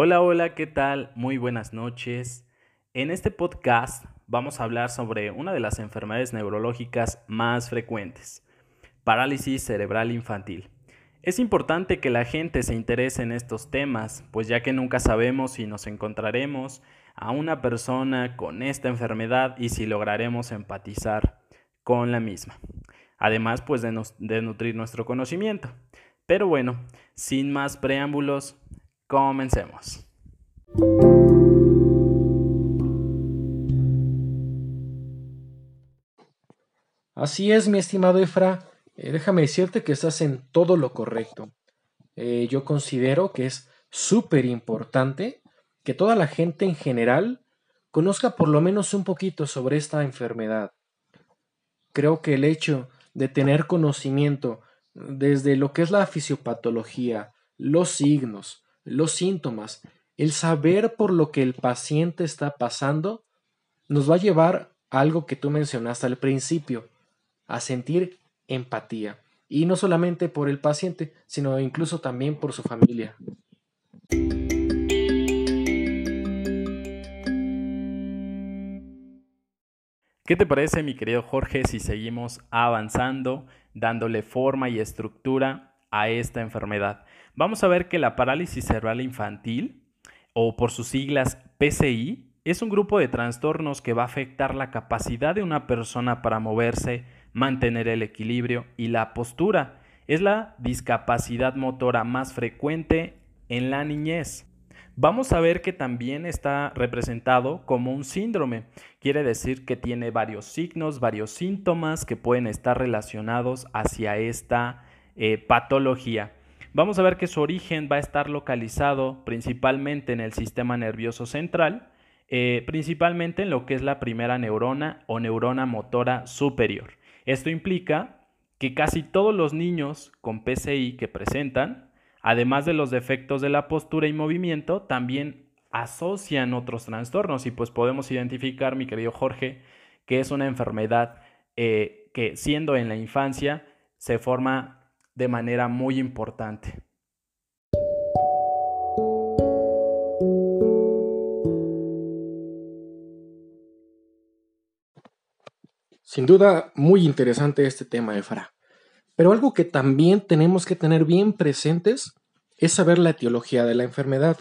Hola, hola, ¿qué tal? Muy buenas noches. En este podcast vamos a hablar sobre una de las enfermedades neurológicas más frecuentes, parálisis cerebral infantil. Es importante que la gente se interese en estos temas, pues ya que nunca sabemos si nos encontraremos a una persona con esta enfermedad y si lograremos empatizar con la misma. Además, pues de, de nutrir nuestro conocimiento. Pero bueno, sin más preámbulos, Comencemos. Así es, mi estimado Efra. Eh, déjame decirte que estás en todo lo correcto. Eh, yo considero que es súper importante que toda la gente en general conozca por lo menos un poquito sobre esta enfermedad. Creo que el hecho de tener conocimiento desde lo que es la fisiopatología, los signos, los síntomas, el saber por lo que el paciente está pasando, nos va a llevar a algo que tú mencionaste al principio, a sentir empatía. Y no solamente por el paciente, sino incluso también por su familia. ¿Qué te parece, mi querido Jorge, si seguimos avanzando, dándole forma y estructura a esta enfermedad? Vamos a ver que la parálisis cerebral infantil, o por sus siglas PCI, es un grupo de trastornos que va a afectar la capacidad de una persona para moverse, mantener el equilibrio y la postura. Es la discapacidad motora más frecuente en la niñez. Vamos a ver que también está representado como un síndrome. Quiere decir que tiene varios signos, varios síntomas que pueden estar relacionados hacia esta eh, patología. Vamos a ver que su origen va a estar localizado principalmente en el sistema nervioso central, eh, principalmente en lo que es la primera neurona o neurona motora superior. Esto implica que casi todos los niños con PCI que presentan, además de los defectos de la postura y movimiento, también asocian otros trastornos y pues podemos identificar, mi querido Jorge, que es una enfermedad eh, que siendo en la infancia se forma de manera muy importante. Sin duda, muy interesante este tema, Efra. Pero algo que también tenemos que tener bien presentes es saber la etiología de la enfermedad.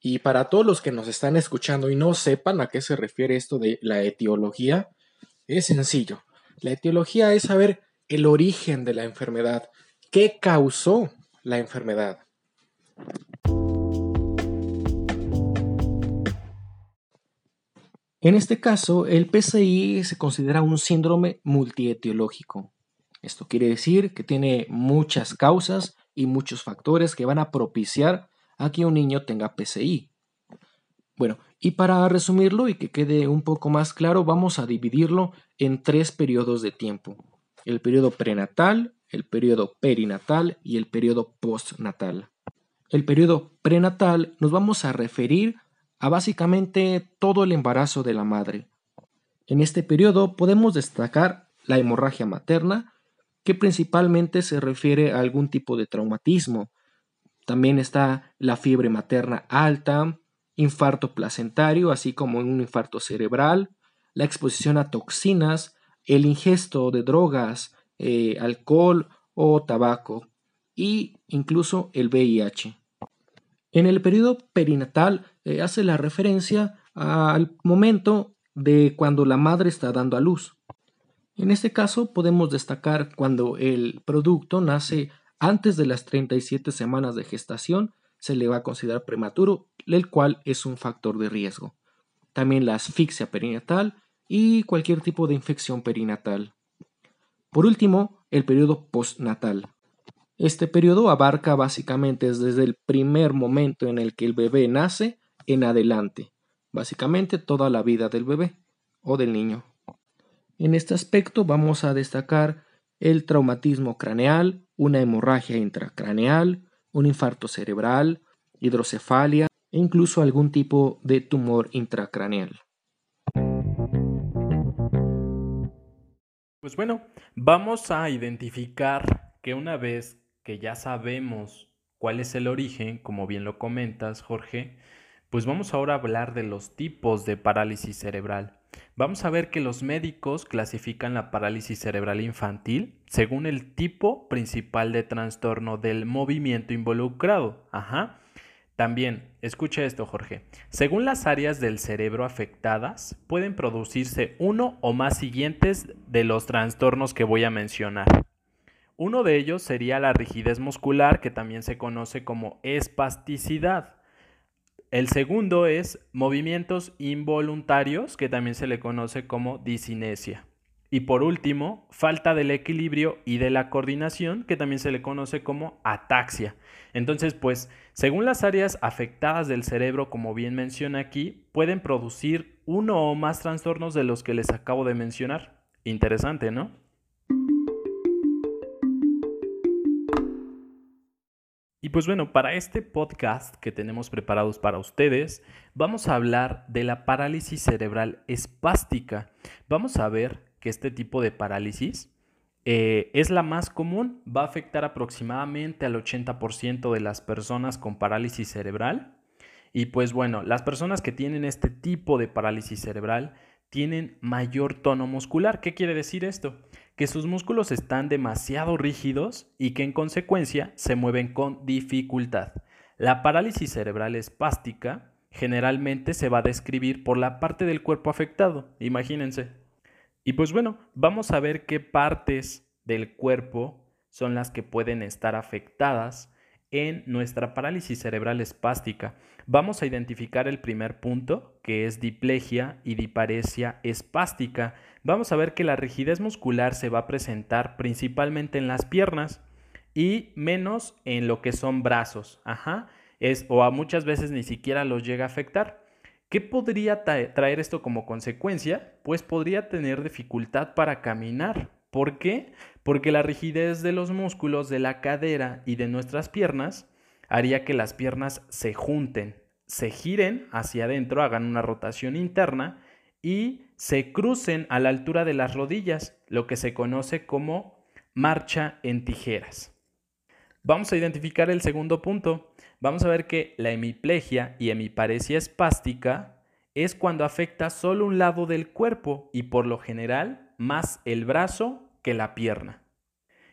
Y para todos los que nos están escuchando y no sepan a qué se refiere esto de la etiología, es sencillo. La etiología es saber el origen de la enfermedad, ¿Qué causó la enfermedad? En este caso, el PCI se considera un síndrome multietiológico. Esto quiere decir que tiene muchas causas y muchos factores que van a propiciar a que un niño tenga PCI. Bueno, y para resumirlo y que quede un poco más claro, vamos a dividirlo en tres periodos de tiempo. El periodo prenatal, el periodo perinatal y el periodo postnatal. El periodo prenatal nos vamos a referir a básicamente todo el embarazo de la madre. En este periodo podemos destacar la hemorragia materna, que principalmente se refiere a algún tipo de traumatismo. También está la fiebre materna alta, infarto placentario, así como un infarto cerebral, la exposición a toxinas, el ingesto de drogas, eh, alcohol o tabaco y incluso el VIH. En el periodo perinatal eh, hace la referencia al momento de cuando la madre está dando a luz. En este caso podemos destacar cuando el producto nace antes de las 37 semanas de gestación, se le va a considerar prematuro, el cual es un factor de riesgo. También la asfixia perinatal y cualquier tipo de infección perinatal. Por último, el periodo postnatal. Este periodo abarca básicamente desde el primer momento en el que el bebé nace en adelante, básicamente toda la vida del bebé o del niño. En este aspecto vamos a destacar el traumatismo craneal, una hemorragia intracraneal, un infarto cerebral, hidrocefalia e incluso algún tipo de tumor intracraneal. Pues bueno, vamos a identificar que una vez que ya sabemos cuál es el origen, como bien lo comentas, Jorge, pues vamos ahora a hablar de los tipos de parálisis cerebral. Vamos a ver que los médicos clasifican la parálisis cerebral infantil según el tipo principal de trastorno del movimiento involucrado. Ajá. También, escucha esto, Jorge. Según las áreas del cerebro afectadas, pueden producirse uno o más siguientes de los trastornos que voy a mencionar. Uno de ellos sería la rigidez muscular, que también se conoce como espasticidad. El segundo es movimientos involuntarios, que también se le conoce como disinesia. Y por último, falta del equilibrio y de la coordinación, que también se le conoce como ataxia. Entonces, pues, según las áreas afectadas del cerebro, como bien menciona aquí, pueden producir uno o más trastornos de los que les acabo de mencionar. Interesante, ¿no? Y pues bueno, para este podcast que tenemos preparados para ustedes, vamos a hablar de la parálisis cerebral espástica. Vamos a ver que este tipo de parálisis eh, es la más común, va a afectar aproximadamente al 80% de las personas con parálisis cerebral. Y pues bueno, las personas que tienen este tipo de parálisis cerebral tienen mayor tono muscular. ¿Qué quiere decir esto? que sus músculos están demasiado rígidos y que en consecuencia se mueven con dificultad. La parálisis cerebral espástica generalmente se va a describir por la parte del cuerpo afectado, imagínense. Y pues bueno, vamos a ver qué partes del cuerpo son las que pueden estar afectadas en nuestra parálisis cerebral espástica. Vamos a identificar el primer punto, que es diplegia y diparesia espástica. Vamos a ver que la rigidez muscular se va a presentar principalmente en las piernas y menos en lo que son brazos. Ajá. Es, o a muchas veces ni siquiera los llega a afectar. ¿Qué podría traer esto como consecuencia? Pues podría tener dificultad para caminar. ¿Por qué? Porque la rigidez de los músculos de la cadera y de nuestras piernas haría que las piernas se junten, se giren hacia adentro, hagan una rotación interna y se crucen a la altura de las rodillas, lo que se conoce como marcha en tijeras. Vamos a identificar el segundo punto. Vamos a ver que la hemiplegia y hemiparesia espástica es cuando afecta solo un lado del cuerpo y por lo general más el brazo que la pierna.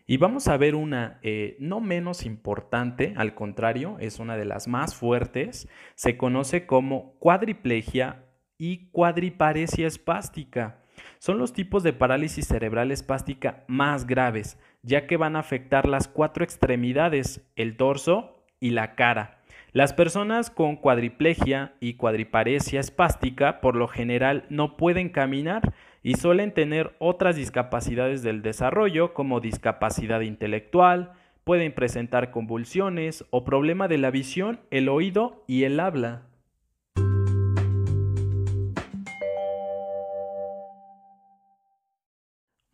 Y vamos a ver una eh, no menos importante, al contrario, es una de las más fuertes, se conoce como cuadriplegia y cuadriparesia espástica. Son los tipos de parálisis cerebral espástica más graves, ya que van a afectar las cuatro extremidades, el torso y la cara. Las personas con cuadriplegia y cuadriparesia espástica por lo general no pueden caminar y suelen tener otras discapacidades del desarrollo como discapacidad intelectual, pueden presentar convulsiones o problema de la visión, el oído y el habla.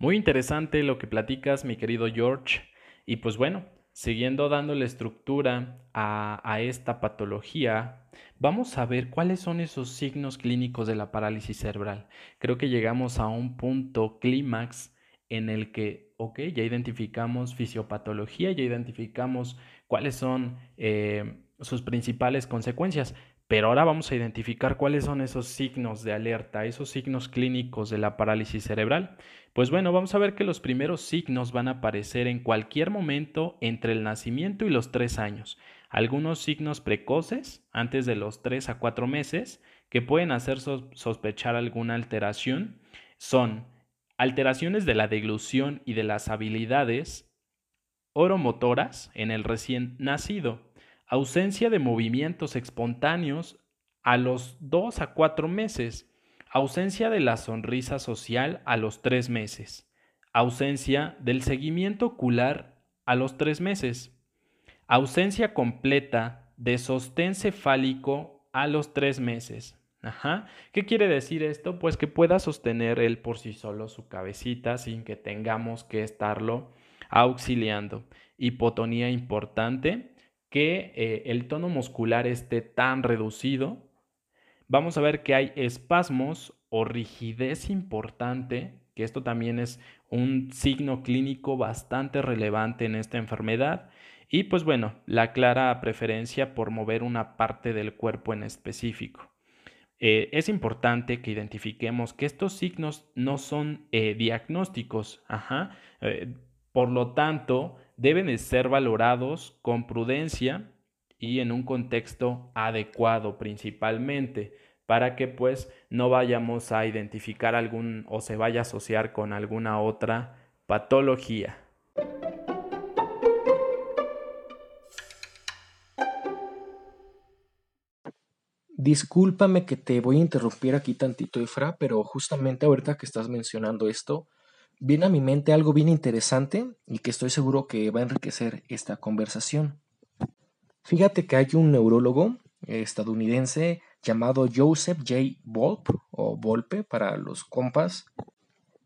Muy interesante lo que platicas, mi querido George. Y pues bueno, siguiendo dándole estructura a, esta patología, vamos a ver cuáles son esos signos clínicos de la parálisis cerebral. Creo que llegamos a un punto clímax en el que, ok, ya identificamos fisiopatología, ya identificamos cuáles son eh, sus principales consecuencias, pero ahora vamos a identificar cuáles son esos signos de alerta, esos signos clínicos de la parálisis cerebral. Pues bueno, vamos a ver que los primeros signos van a aparecer en cualquier momento entre el nacimiento y los tres años. Algunos signos precoces, antes de los tres a cuatro meses, que pueden hacer sospechar alguna alteración, son alteraciones de la deglución y de las habilidades oromotoras en el recién nacido ausencia de movimientos espontáneos a los 2 a 4 meses, ausencia de la sonrisa social a los 3 meses, ausencia del seguimiento ocular a los 3 meses, ausencia completa de sostén cefálico a los 3 meses. ¿Qué quiere decir esto? Pues que pueda sostener él por sí solo su cabecita sin que tengamos que estarlo auxiliando. Hipotonía importante, que eh, el tono muscular esté tan reducido, vamos a ver que hay espasmos o rigidez importante, que esto también es un signo clínico bastante relevante en esta enfermedad, y pues bueno, la clara preferencia por mover una parte del cuerpo en específico. Eh, es importante que identifiquemos que estos signos no son eh, diagnósticos, eh, por lo tanto, deben ser valorados con prudencia y en un contexto adecuado principalmente para que pues no vayamos a identificar algún o se vaya a asociar con alguna otra patología. Discúlpame que te voy a interrumpir aquí tantito, Efra, pero justamente ahorita que estás mencionando esto, viene a mi mente algo bien interesante y que estoy seguro que va a enriquecer esta conversación. Fíjate que hay un neurólogo estadounidense llamado Joseph J. Volpe, o Volpe para los compas,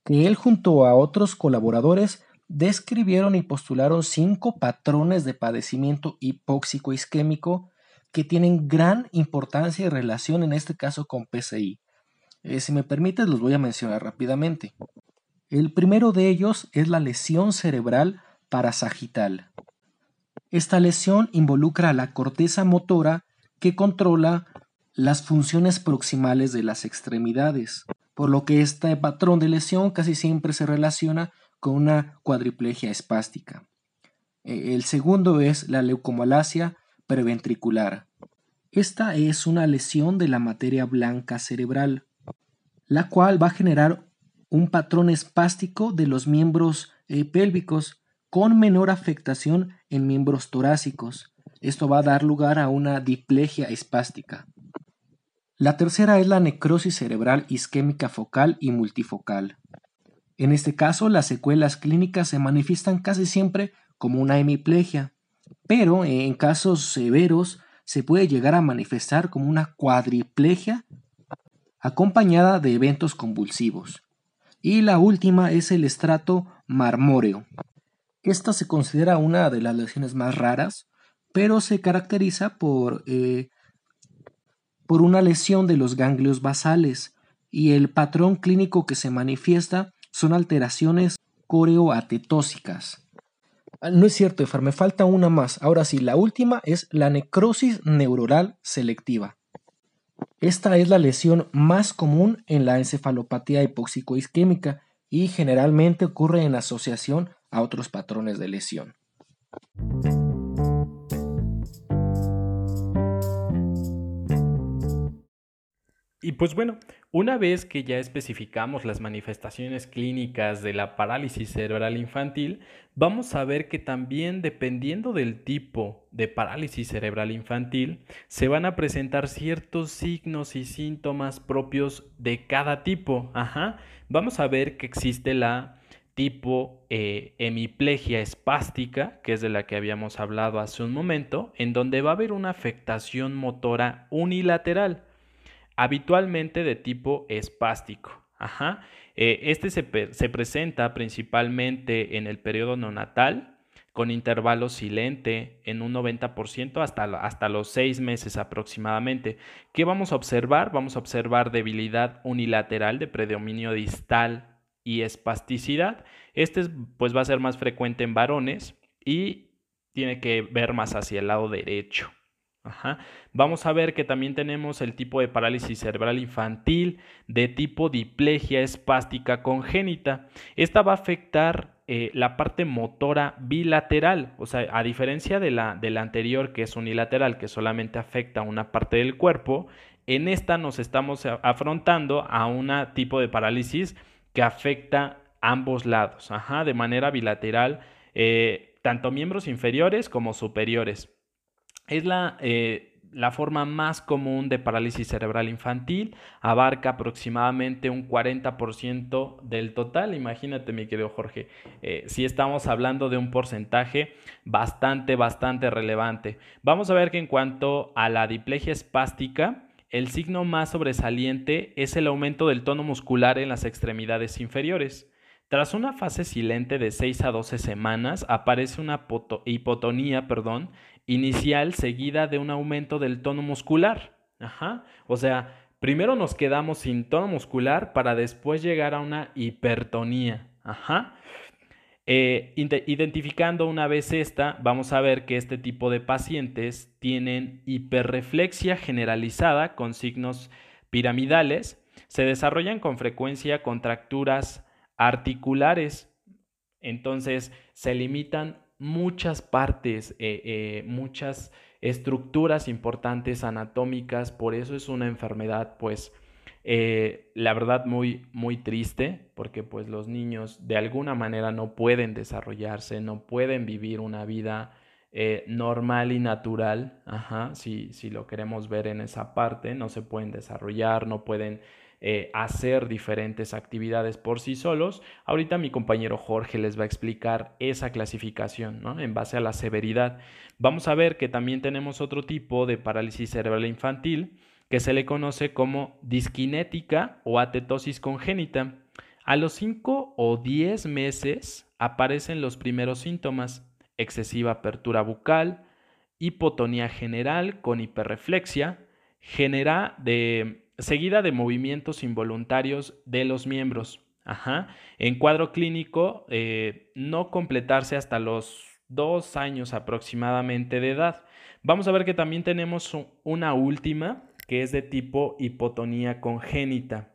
que él junto a otros colaboradores describieron y postularon cinco patrones de padecimiento hipóxico isquémico que tienen gran importancia y relación en este caso con PCI. Eh, si me permites, los voy a mencionar rápidamente. El primero de ellos es la lesión cerebral parasagital. Esta lesión involucra a la corteza motora que controla las funciones proximales de las extremidades, por lo que este patrón de lesión casi siempre se relaciona con una cuadriplegia espástica. Eh, el segundo es la leucomalacia preventricular. Esta es una lesión de la materia blanca cerebral, la cual va a generar un patrón espástico de los miembros eh, pélvicos con menor afectación en miembros torácicos. Esto va a dar lugar a una diplegia espástica. La tercera es la necrosis cerebral isquémica focal y multifocal. En este caso, las secuelas clínicas se manifiestan casi siempre como una hemiplegia, pero en casos severos se puede llegar a manifestar como una cuadriplegia acompañada de eventos convulsivos. Y la última es el estrato marmóreo. Esta se considera una de las lesiones más raras, pero se caracteriza por, eh, por una lesión de los ganglios basales y el patrón clínico que se manifiesta son alteraciones coreoatetósicas. Ah, no es cierto, Efar, me falta una más. Ahora sí, la última es la necrosis neuronal selectiva. Esta es la lesión más común en la encefalopatía hipóxico-isquémica y generalmente ocurre en asociación a otros patrones de lesión. Y pues bueno, una vez que ya especificamos las manifestaciones clínicas de la parálisis cerebral infantil, vamos a ver que también dependiendo del tipo de parálisis cerebral infantil, se van a presentar ciertos signos y síntomas propios de cada tipo. Ajá. Vamos a ver que existe la tipo eh, hemiplegia espástica, que es de la que habíamos hablado hace un momento, en donde va a haber una afectación motora unilateral habitualmente de tipo espástico. Ajá. Eh, este se, presenta principalmente en el periodo neonatal, con intervalo silente en un 90% hasta, hasta los seis meses aproximadamente. ¿Qué vamos a observar? Vamos a observar debilidad unilateral de predominio distal y espasticidad. Este pues va a ser más frecuente en varones y tiene que ver más hacia el lado derecho. Vamos a ver que también tenemos el tipo de parálisis cerebral infantil de tipo diplegia espástica congénita. Esta va a afectar eh, la parte motora bilateral, o sea, a diferencia de la, de la anterior que es unilateral, que solamente afecta una parte del cuerpo, en esta nos estamos afrontando a un tipo de parálisis que afecta ambos lados, de manera bilateral, eh, tanto miembros inferiores como superiores. Es la, eh, la forma más común de parálisis cerebral infantil, abarca aproximadamente un 40% del total. Imagínate, mi querido Jorge, eh, si estamos hablando de un porcentaje bastante, bastante relevante. Vamos a ver que en cuanto a la diplegia espástica, el signo más sobresaliente es el aumento del tono muscular en las extremidades inferiores. Tras una fase silente de 6 a 12 semanas, aparece una hipotonía perdón, inicial seguida de un aumento del tono muscular. Ajá. O sea, primero nos quedamos sin tono muscular para después llegar a una hipertonía. Ajá. Eh, identificando una vez esta, vamos a ver que este tipo de pacientes tienen hiperreflexia generalizada con signos piramidales, se desarrollan con frecuencia contracturas articulares, entonces se limitan muchas partes, eh, eh, muchas estructuras importantes anatómicas, por eso es una enfermedad pues eh, la verdad muy, muy triste porque pues los niños de alguna manera no pueden desarrollarse, no pueden vivir una vida normal y natural, Ajá, si, si, lo queremos ver en esa parte, no se pueden desarrollar, no pueden eh, hacer diferentes actividades por sí solos. Ahorita mi compañero Jorge les va a explicar esa clasificación ¿no? en base a la severidad. Vamos a ver que también tenemos otro tipo de parálisis cerebral infantil que se le conoce como disquinética o atetosis congénita. A los 5 o 10 meses aparecen los primeros síntomas, excesiva apertura bucal, hipotonía general con hiperreflexia, genera de, seguida de movimientos involuntarios de los miembros. Ajá. En cuadro clínico, eh, no completarse hasta los dos años aproximadamente de edad. Vamos a ver que también tenemos una última que es de tipo hipotonía congénita.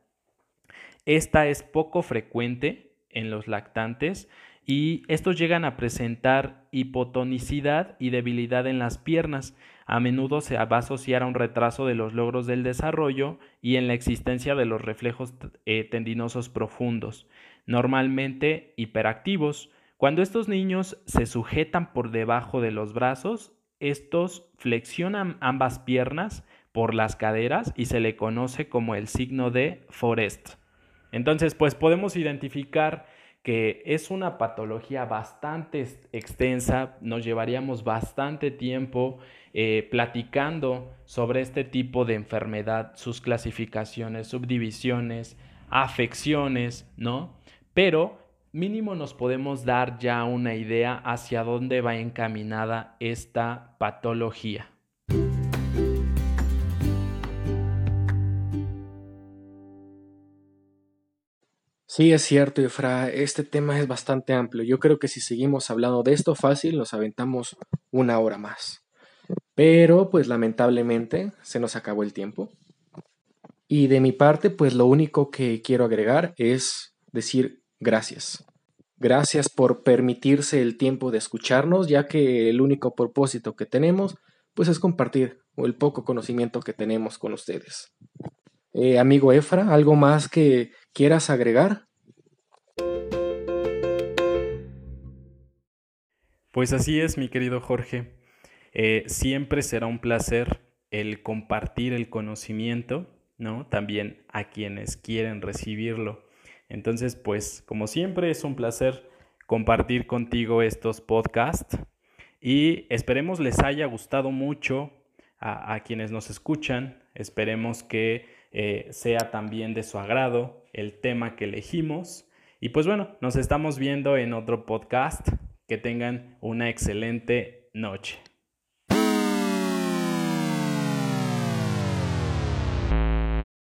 Esta es poco frecuente en los lactantes y estos llegan a presentar hipotonicidad y debilidad en las piernas. A menudo se va a asociar a un retraso de los logros del desarrollo y en la existencia de los reflejos eh, tendinosos profundos, normalmente hiperactivos. Cuando estos niños se sujetan por debajo de los brazos, estos flexionan ambas piernas por las caderas y se le conoce como el signo de Forest. Entonces, pues podemos identificar que es una patología bastante extensa, nos llevaríamos bastante tiempo eh, platicando sobre este tipo de enfermedad, sus clasificaciones, subdivisiones, afecciones, ¿no? Pero mínimo nos podemos dar ya una idea hacia dónde va encaminada esta patología. Sí, es cierto, Efra, este tema es bastante amplio. Yo creo que si seguimos hablando de esto fácil, nos aventamos una hora más. Pero, pues lamentablemente, se nos acabó el tiempo. Y de mi parte, pues lo único que quiero agregar es decir gracias. Gracias por permitirse el tiempo de escucharnos, ya que el único propósito que tenemos, pues es compartir el poco conocimiento que tenemos con ustedes. Eh, amigo Efra, ¿algo más que quieras agregar? Pues así es, mi querido Jorge. Eh, siempre será un placer el compartir el conocimiento, ¿no? También a quienes quieren recibirlo. Entonces, pues, como siempre, es un placer compartir contigo estos podcasts y esperemos les haya gustado mucho a quienes nos escuchan. Esperemos que eh, sea también de su agrado el tema que elegimos. Y pues bueno, nos estamos viendo en otro podcast. Que tengan una excelente noche.